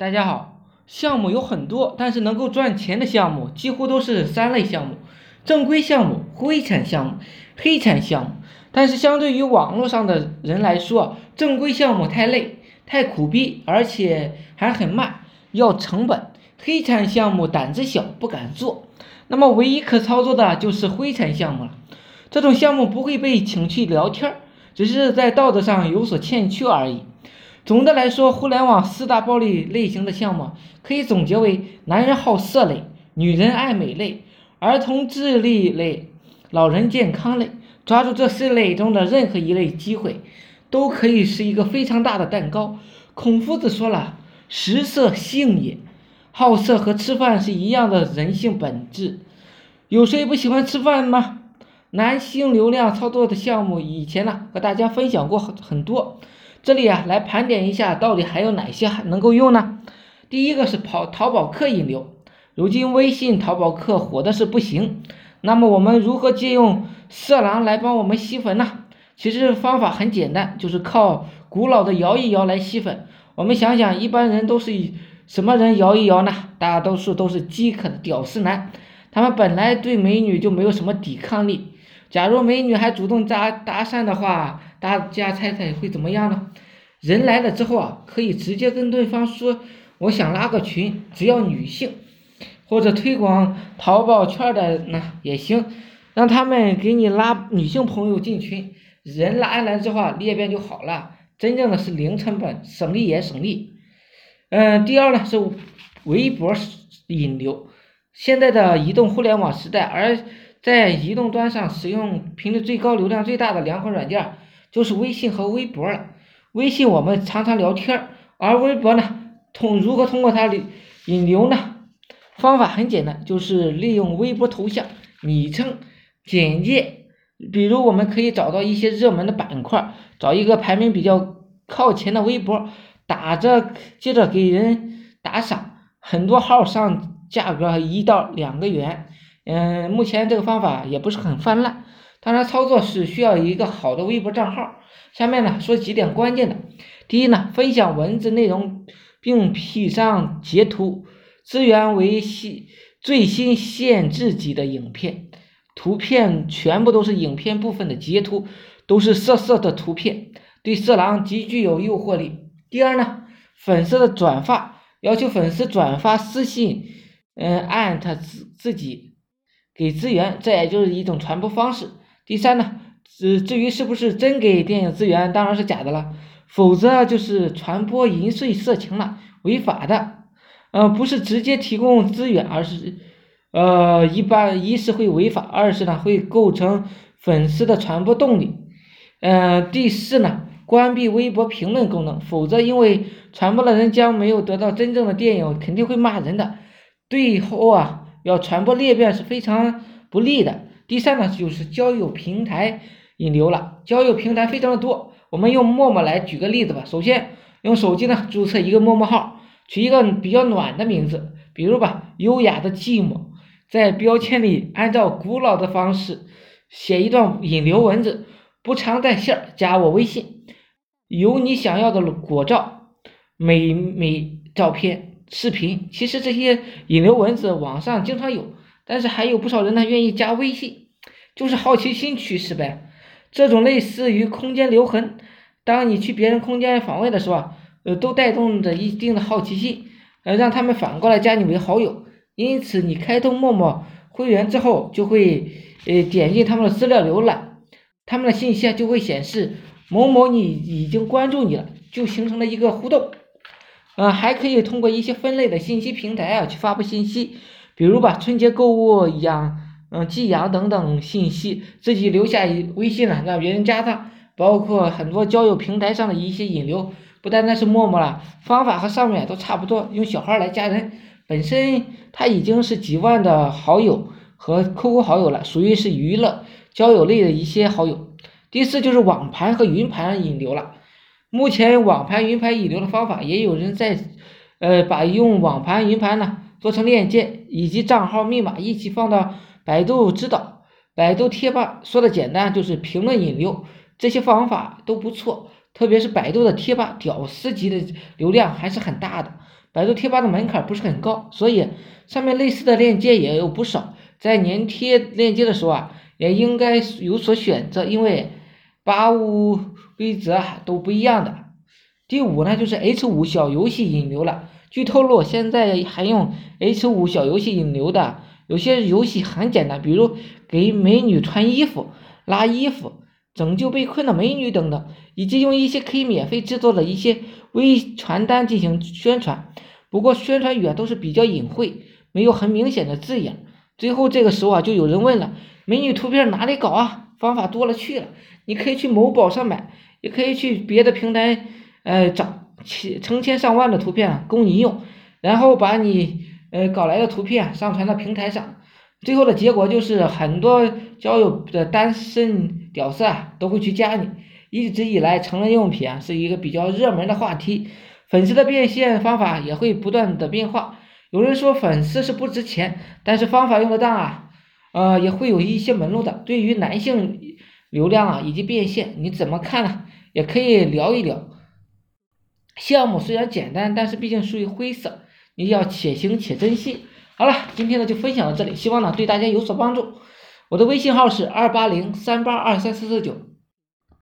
大家好，项目有很多，但是能够赚钱的项目几乎都是三类项目：正规项目、灰产项目、黑产项目。但是相对于网络上的人来说，正规项目太累、太苦逼，而且还很慢，要成本；黑产项目胆子小，不敢做。那么唯一可操作的就是灰产项目了。这种项目不会被请去聊天，只是在道德上有所欠缺而已。总的来说，互联网四大暴力类型的项目可以总结为：男人好色类、女人爱美类、儿童智力类、老人健康类。抓住这四类中的任何一类机会，都可以是一个非常大的蛋糕。孔夫子说了：“食色性也。”好色和吃饭是一样的人性本质。有谁不喜欢吃饭吗？男性流量操作的项目，以前呢和大家分享过很很多。这里啊，来盘点一下，到底还有哪些还能够用呢？第一个是跑淘宝客引流，如今微信淘宝客火的是不行。那么我们如何借用色狼来帮我们吸粉呢？其实方法很简单，就是靠古老的摇一摇来吸粉。我们想想，一般人都是以什么人摇一摇呢？大多数都是饥渴的屌丝男，他们本来对美女就没有什么抵抗力。假如美女还主动搭搭讪的话，大家猜猜会怎么样呢？人来了之后啊，可以直接跟对方说：“我想拉个群，只要女性，或者推广淘宝圈的呢也行，让他们给你拉女性朋友进群。人拉来之后啊，裂变就好了。真正的是零成本，省力也省力。嗯，第二呢是微博引流。现在的移动互联网时代，而在移动端上使用频率最高、流量最大的两款软件。就是微信和微博了。微信我们常常聊天而微博呢，通如何通过它引引流呢？方法很简单，就是利用微博头像、昵称、简介。比如我们可以找到一些热门的板块，找一个排名比较靠前的微博，打着接着给人打赏，很多号上价格一到两个元。嗯，目前这个方法也不是很泛滥。当然，操作是需要一个好的微博账号。下面呢，说几点关键的。第一呢，分享文字内容并 P 上截图，资源为新最新限制级的影片，图片全部都是影片部分的截图，都是色色的图片，对色狼极具有诱惑力。第二呢，粉丝的转发，要求粉丝转发私信，嗯，艾特自自己给资源，这也就是一种传播方式。第三呢，至至于是不是真给电影资源，当然是假的了，否则就是传播淫秽色情了，违法的。呃，不是直接提供资源，而是，呃，一般一是会违法，二是呢会构成粉丝的传播动力。嗯，第四呢，关闭微博评论功能，否则因为传播的人将没有得到真正的电影，肯定会骂人的，最后啊要传播裂变是非常不利的。第三呢，就是交友平台引流了。交友平台非常的多，我们用陌陌来举个例子吧。首先，用手机呢注册一个陌陌号，取一个比较暖的名字，比如吧，优雅的寂寞。在标签里按照古老的方式写一段引流文字，不常在线，加我微信，有你想要的果照、美美照片、视频。其实这些引流文字网上经常有。但是还有不少人呢，愿意加微信，就是好奇心驱使呗。这种类似于空间留痕，当你去别人空间访问的时候，呃，都带动着一定的好奇心，呃，让他们反过来加你为好友。因此，你开通陌陌会员之后，就会呃点进他们的资料浏览，他们的信息就会显示某某你已经关注你了，就形成了一个互动。呃，还可以通过一些分类的信息平台啊去发布信息。比如吧，春节购物养，嗯，寄养等等信息，自己留下微信了，让别人加上，包括很多交友平台上的一些引流，不单单是陌陌了，方法和上面都差不多，用小号来加人，本身他已经是几万的好友和 QQ 好友了，属于是娱乐交友类的一些好友。第四就是网盘和云盘引流了，目前网盘、云盘引流的方法，也有人在，呃，把用网盘、云盘呢。做成链接以及账号密码一起放到百度知道、百度贴吧，说的简单就是评论引流，这些方法都不错。特别是百度的贴吧，屌丝级的流量还是很大的。百度贴吧的门槛不是很高，所以上面类似的链接也有不少。在粘贴链接的时候啊，也应该有所选择，因为八五规则都不一样的。第五呢，就是 H 五小游戏引流了。据透露，现在还用 H 五小游戏引流的，有些游戏很简单，比如给美女穿衣服、拉衣服、拯救被困的美女等等，以及用一些可以免费制作的一些微传单进行宣传。不过宣传语啊都是比较隐晦，没有很明显的字眼。最后这个时候啊，就有人问了：美女图片哪里搞啊？方法多了去了，你可以去某宝上买，也可以去别的平台，呃，找千成千上万的图片供你用，然后把你呃搞来的图片上传到平台上。最后的结果就是很多交友的单身屌丝啊都会去加你。一直以来，成人用品啊是一个比较热门的话题，粉丝的变现方法也会不断的变化。有人说粉丝是不值钱，但是方法用得当啊呃，也会有一些门路的。对于男性流量啊以及变现，你怎么看呢？也可以聊一聊。项目虽然简单，但是毕竟属于灰色，你要且行且珍惜。好了，今天呢就分享到这里，希望呢对大家有所帮助。我的微信号是二八零三八二三四四九。